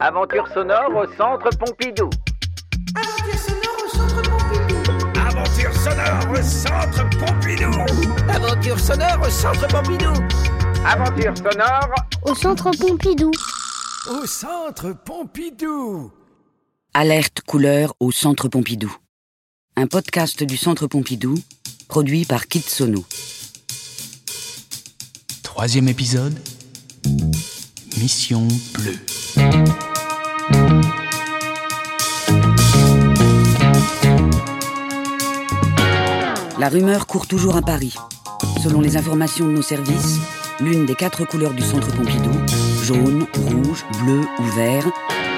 Aventure sonore au centre Pompidou. Aventure sonore au centre Pompidou. Aventure sonore au centre Pompidou. Aventure sonore au centre Pompidou. Aventure sonore au centre Pompidou. Au centre Pompidou. Alerte couleur au centre Pompidou. Un podcast du centre Pompidou produit par Kit Sono. Troisième épisode. Mission bleue. La rumeur court toujours à Paris. Selon les informations de nos services, l'une des quatre couleurs du centre Pompidou, jaune, rouge, bleu ou vert,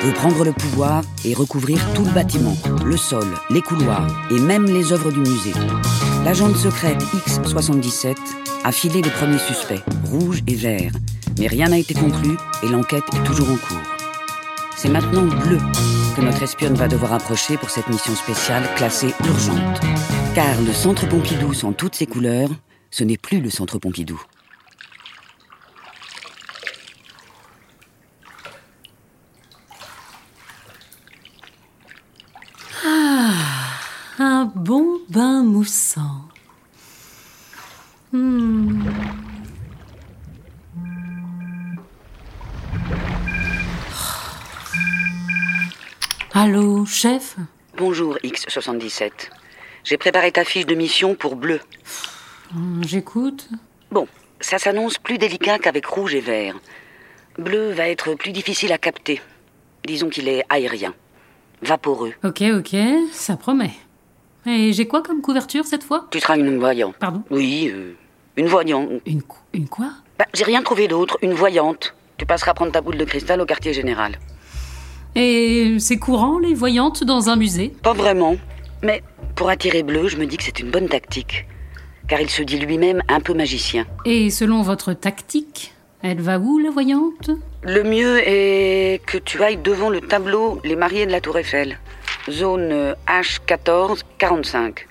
veut prendre le pouvoir et recouvrir tout le bâtiment, le sol, les couloirs et même les œuvres du musée. L'agente secrète X77 a filé les premiers suspects, rouge et vert, mais rien n'a été conclu et l'enquête est toujours en cours. C'est maintenant bleu que notre espionne va devoir approcher pour cette mission spéciale classée urgente. Car le centre Pompidou sans toutes ses couleurs, ce n'est plus le centre Pompidou. Ah, un bon bain moussant. Hmm. Allô, chef? Bonjour X77. J'ai préparé ta fiche de mission pour bleu. Hmm, J'écoute. Bon, ça s'annonce plus délicat qu'avec rouge et vert. Bleu va être plus difficile à capter. Disons qu'il est aérien, vaporeux. Ok, ok, ça promet. Et j'ai quoi comme couverture cette fois? Tu seras une voyante. Pardon? Oui, euh, une voyante. Une, cou- une quoi? Bah, j'ai rien trouvé d'autre, une voyante. Tu passeras prendre ta boule de cristal au quartier général. Et c'est courant, les voyantes dans un musée? Pas vraiment. Mais pour attirer Bleu, je me dis que c'est une bonne tactique. Car il se dit lui-même un peu magicien. Et selon votre tactique, elle va où, la voyante? Le mieux est que tu ailles devant le tableau Les mariés de la Tour Eiffel. Zone euh, H14 45.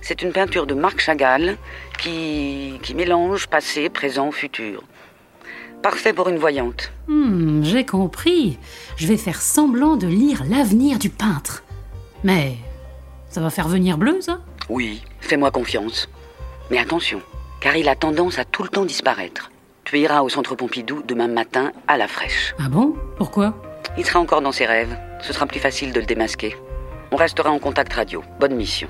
C'est une peinture de Marc Chagall qui, qui mélange passé, présent, futur. Parfait pour une voyante. Hmm, j'ai compris. Je vais faire semblant de lire l'avenir du peintre. Mais ça va faire venir bleu, ça? Oui, fais-moi confiance. Mais attention, car il a tendance à tout le temps disparaître. Tu iras au centre Pompidou demain matin à la fraîche. Ah bon? Pourquoi? Il sera encore dans ses rêves. Ce sera plus facile de le démasquer. On restera en contact radio. Bonne mission.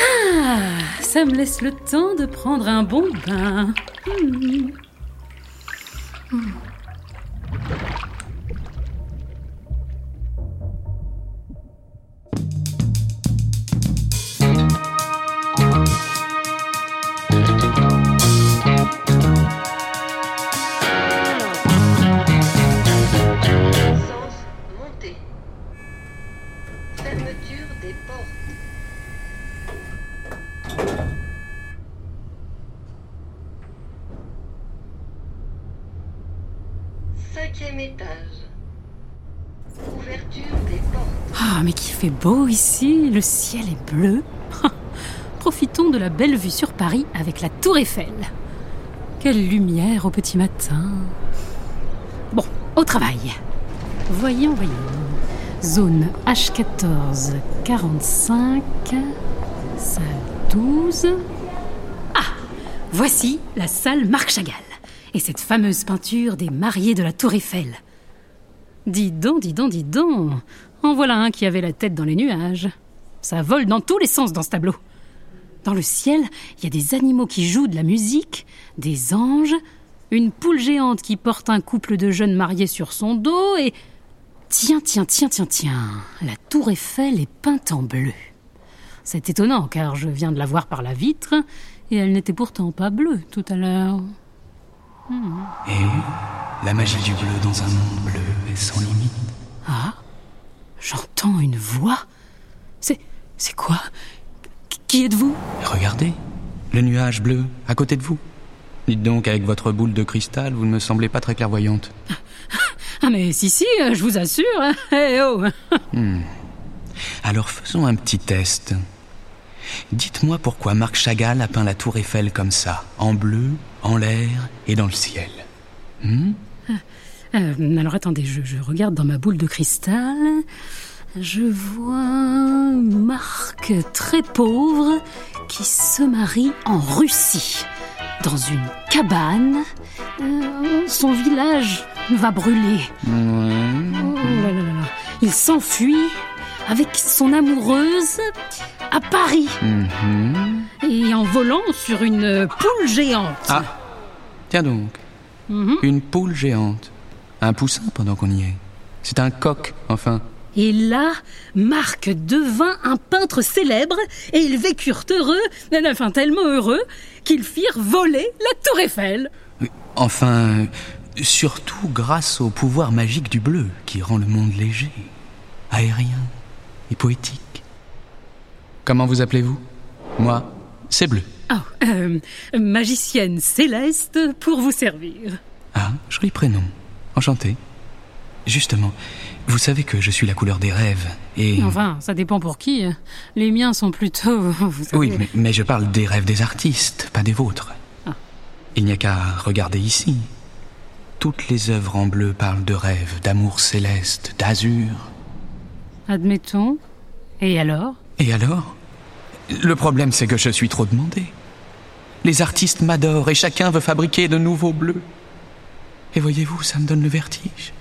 Ah, ça me laisse le temps de prendre un bon bain. Hmm. Essence fait beau ici, le ciel est bleu. Profitons de la belle vue sur Paris avec la Tour Eiffel. Quelle lumière au petit matin. Bon, au travail. Voyons, voyons. Zone H14 45, salle 12. Ah, voici la salle Marc Chagall et cette fameuse peinture des mariés de la Tour Eiffel. Dis donc, dis donc, dis donc. En voilà un qui avait la tête dans les nuages. Ça vole dans tous les sens dans ce tableau. Dans le ciel, il y a des animaux qui jouent de la musique, des anges, une poule géante qui porte un couple de jeunes mariés sur son dos et... Tiens, tiens, tiens, tiens, tiens, la tour Eiffel est peinte en bleu. C'est étonnant car je viens de la voir par la vitre et elle n'était pourtant pas bleue tout à l'heure. Oui, la magie du bleu dans un monde bleu est sans limite. Ah J'entends une voix. C'est. C'est quoi? Qui- êtes-vous? Et regardez, le nuage bleu à côté de vous. Dites donc, avec votre boule de cristal, vous ne me semblez pas très clairvoyante. Ah, mais si, si, je vous assure. hein. Eh oh Alors faisons un petit test. Dites-moi pourquoi Marc Chagall a peint la tour Eiffel comme ça, en bleu, en l'air et dans le ciel. Hmm? Euh, alors attendez, je, je regarde dans ma boule de cristal. Je vois Marc très pauvre qui se marie en Russie, dans une cabane. Euh, son village va brûler. Oh là là là là. Il s'enfuit avec son amoureuse à Paris Mhm. et en volant sur une poule géante. Ah, tiens donc, Mhm. une poule géante. Un poussin pendant qu'on y est. C'est un coq, enfin. Et là, Marc devint un peintre célèbre et ils vécurent heureux, enfin tellement heureux, qu'ils firent voler la tour Eiffel. Enfin, surtout grâce au pouvoir magique du bleu qui rend le monde léger, aérien et poétique. Comment vous appelez-vous? Moi, c'est bleu. Oh, euh, magicienne céleste pour vous servir. Ah, joli prénom. Enchanté. Justement, vous savez que je suis la couleur des rêves et... Enfin, ça dépend pour qui. Les miens sont plutôt... Vous savez, Oui, mais, mais je parle des rêves des artistes, pas des vôtres. Ah. Il n'y a qu'à regarder ici. Toutes les œuvres en bleu parlent de rêves, d'amour céleste, d'azur. Admettons. Et alors? Et alors? Le problème, c'est que je suis trop demandé. Les artistes m'adorent et chacun veut fabriquer de nouveaux bleus. Et voyez-vous, ça me donne le vertige.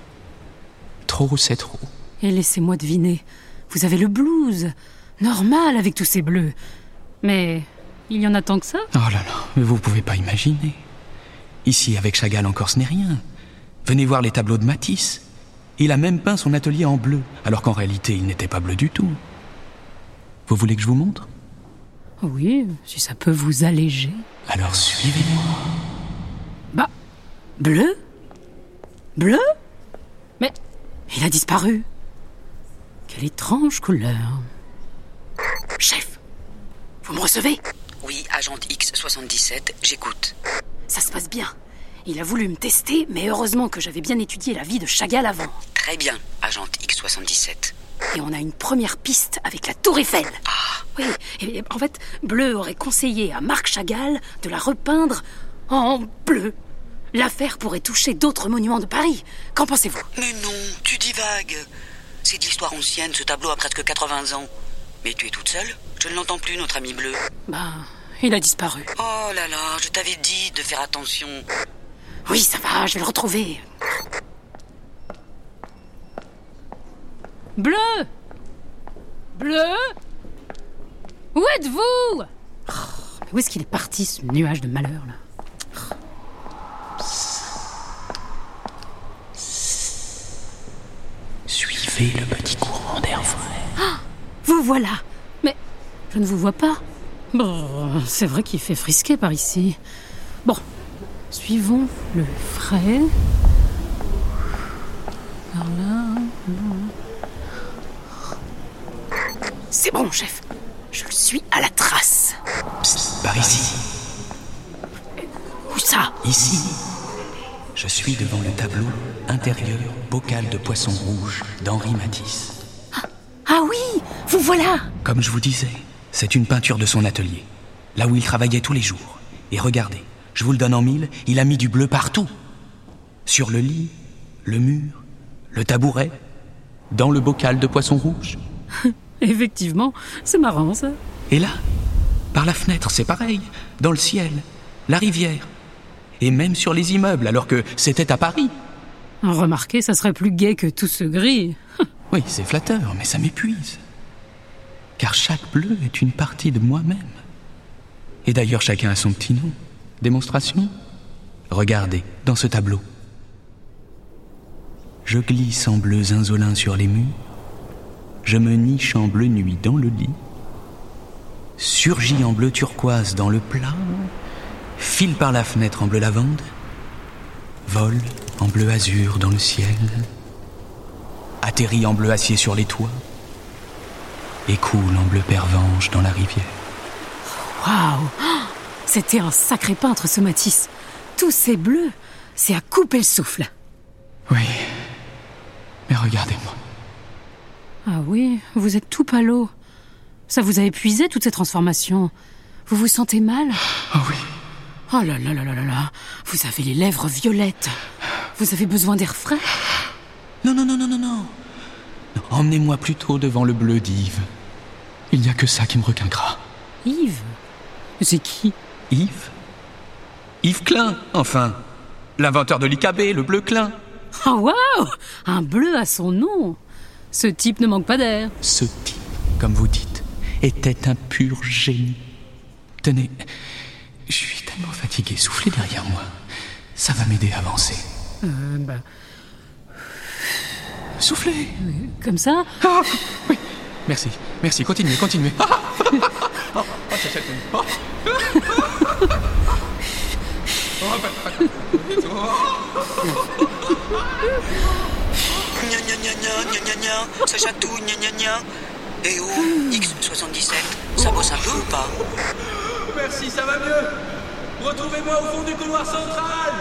Trop, c'est trop. Et laissez-moi deviner. Vous avez le blues. Normal avec tous ces bleus. Mais il y en a tant que ça Oh là là, mais vous pouvez pas imaginer. Ici, avec Chagall encore, ce n'est rien. Venez voir les tableaux de Matisse. Il a même peint son atelier en bleu, alors qu'en réalité, il n'était pas bleu du tout. Vous voulez que je vous montre? Oui, si ça peut vous alléger. Alors suivez-moi. Bah, bleu Bleu Mais il a disparu. Quelle étrange couleur. Chef, vous me recevez? Oui, agente X77, j'écoute. Ça se passe bien. Il a voulu me tester, mais heureusement que j'avais bien étudié la vie de Chagall avant. Très bien, agente X77. Et on a une première piste avec la Tour Eiffel. Ah, Oui, et en fait, Bleu aurait conseillé à Marc Chagall de la repeindre en bleu. L'affaire pourrait toucher d'autres monuments de Paris. Qu'en pensez-vous? Mais non, tu divagues. C'est de l'histoire ancienne, ce tableau a presque 80 ans. Mais tu es toute seule Je ne l'entends plus, notre ami bleu. Ben, il a disparu. Oh là là, je t'avais dit de faire attention. Oui, ça va, je vais le retrouver. Bleu Bleu Où êtes-vous? Oh, mais Où est-ce qu'il est parti, ce nuage de malheur, là? Suivez le petit courant d'air frais. Vous voilà Mais je ne vous vois pas. Bon, c'est vrai qu'il fait frisquer par ici. Bon, suivons le frais. Par là. C'est bon, chef. Je le suis à la trace. Psst, par ici. Où ça? Ici. Je suis devant le tableau intérieur bocal de poisson rouge d'Henri Matisse. Ah oui Vous voilà Comme je vous disais, c'est une peinture de son atelier, là où il travaillait tous les jours. Et regardez, je vous le donne en mille, il a mis du bleu partout. Sur le lit, le mur, le tabouret, dans le bocal de poisson rouge. Effectivement, c'est marrant ça. Et là, par la fenêtre, c'est pareil, dans le ciel, la rivière, et même sur les immeubles, alors que c'était à Paris. Remarquez, ça serait plus gai que tout ce gris. Oui, c'est flatteur, mais ça m'épuise. Car chaque bleu est une partie de moi-même. Et d'ailleurs, chacun a son petit nom. Démonstration Regardez, dans ce tableau. Je glisse en bleu zinzolin sur les murs. Je me niche en bleu nuit dans le lit. Surgis en bleu turquoise dans le plat. File par la fenêtre en bleu lavande. Vole en bleu azur dans le ciel atterrit en bleu acier sur les toits et coule en bleu pervenche dans la rivière. Waouh C'était un sacré peintre ce Matisse. Tous ces bleus, c'est à couper le souffle. Oui, mais regardez-moi. Ah oui, vous êtes tout pâleau. Ça vous a épuisé toutes ces transformations. Vous vous sentez mal? Oh oui, Oh là là là là là là. Vous avez les lèvres violettes. Vous avez besoin d'air frais? Non, non, non, non, non, non. Emmenez-moi plutôt devant le bleu d'Yves. Il n'y a que ça qui me requinquera. Yves? C'est qui? Yves? Yves Klein, enfin. L'inventeur de l'IKB, le bleu Klein. Oh waouh Un bleu à son nom Ce type ne manque pas d'air. Ce type, comme vous dites, était un pur génie. Tenez, je suis tellement fatigué. Soufflez derrière moi. Ça va m'aider à avancer. Euh, bah, Soufflez. comme ça Ah, oui. Merci, merci. Continuez, continuez. Ah, ah, ah. Ah. Oh, Gna gna gna ça chatouille gna gna gna. Et oh, X77, ça bosse un peu ou pas Merci, ça va mieux. Retrouvez-moi au fond du couloir central.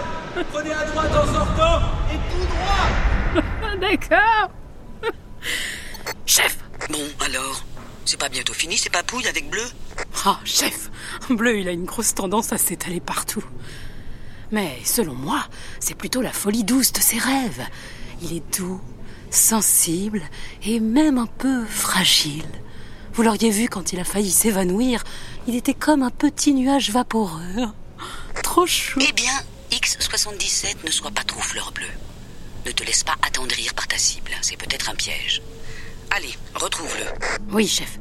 Prenez à droite en sortant et tout droit. D'accord Chef Bon, alors C'est pas bientôt fini, c'est pas pouille avec bleu Ah, chef Bleu, il a une grosse tendance à s'étaler partout. Mais selon moi, c'est plutôt la folie douce de ses rêves. Il est doux, sensible et même un peu fragile. Vous l'auriez vu quand il a failli s'évanouir, il était comme un petit nuage vaporeux. Trop chou. Eh bien, X77 ne sois pas trop fleur bleue. Ne te laisse pas attendrir par ta cible, c'est peut-être un piège. Allez, retrouve-le. Oui, chef.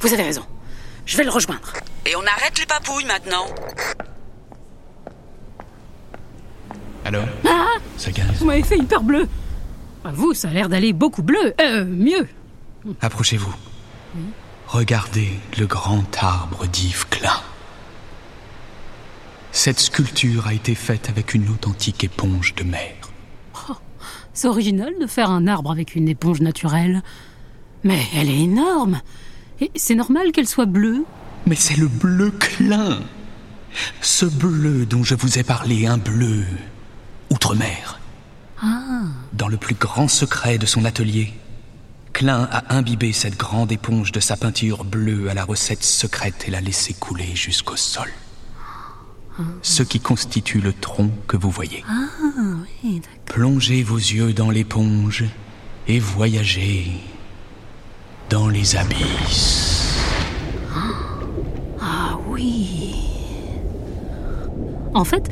Vous avez raison. Je vais le rejoindre. Et on arrête les papouilles maintenant Alors Ah Ça Vous m'avez fait hyper bleu. Ah, Vous, ça a l'air d'aller beaucoup bleu. Euh, mieux. Approchez-vous. Regardez le grand arbre d'Yves Klein. Cette sculpture a été faite avec une authentique éponge de mer. C'est original de faire un arbre avec une éponge naturelle. Mais elle est énorme. Et c'est normal qu'elle soit bleue. Mais c'est le bleu Klein. Ce bleu dont je vous ai parlé, un bleu outre-mer. Ah, Dans le plus grand secret de son atelier, Klein a imbibé cette grande éponge de sa peinture bleue à la recette secrète et l'a laissé couler jusqu'au sol. Ce qui constitue le tronc que vous voyez. oui, d'accord. Plongez vos yeux dans l'éponge et voyagez dans les abysses. Ah oui. En fait,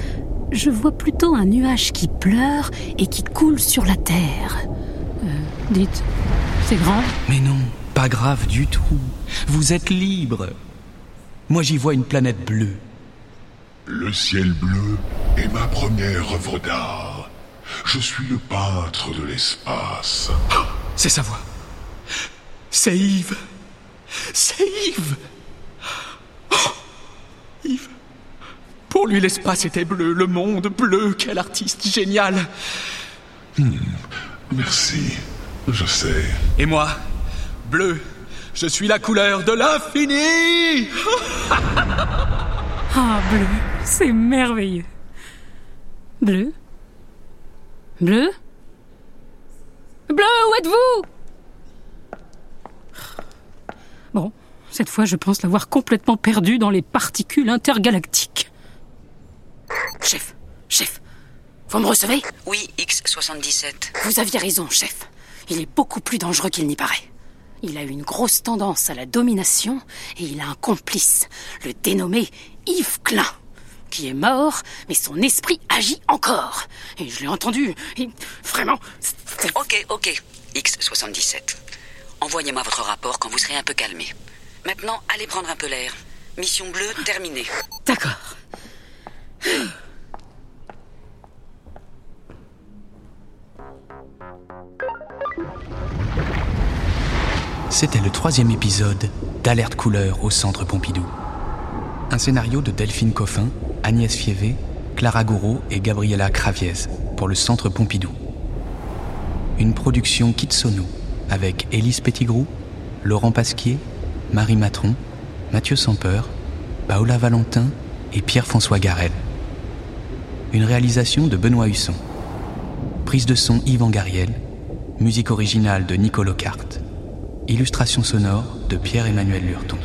je vois plutôt un nuage qui pleure et qui coule sur la terre. Euh, dites, c'est grave Mais non, pas grave du tout. Vous êtes libre. Moi j'y vois une planète bleue. Le ciel bleu est ma première œuvre d'art. Je suis le peintre de l'espace. C'est sa voix. C'est Yves. C'est Yves. Oh, Yves. Pour lui, l'espace était bleu, le monde bleu. Quel artiste génial. Merci, je sais. Et moi, bleu, je suis la couleur de l'infini. Ah, bleu, c'est merveilleux. Bleu Bleu Bleu, où êtes-vous? Bon, cette fois, je pense l'avoir complètement perdu dans les particules intergalactiques. Chef, chef, vous me recevez? Oui, X77. Vous aviez raison, chef. Il est beaucoup plus dangereux qu'il n'y paraît. Il a une grosse tendance à la domination et il a un complice, le dénommé Yves Klein, qui est mort, mais son esprit agit encore. Et je l'ai entendu. et vraiment, Ok, ok, X77. Envoyez-moi votre rapport quand vous serez un peu calmé. Maintenant, allez prendre un peu l'air. Mission bleue terminée. D'accord. C'était le troisième épisode d'Alerte couleur au Centre Pompidou. Un scénario de Delphine Coffin, Agnès Fievé, Clara Gouraud et Gabriela Craviez pour le Centre Pompidou. Une production Kitsono avec Élise Pettigrew, Laurent Pasquier, Marie Matron, Mathieu Sampeur, Paola Valentin et Pierre-François Garel. Une réalisation de Benoît Husson. Prise de son Yvan Gariel. Musique originale de Nicolas Carte. Illustration sonore de Pierre-Emmanuel Lurton.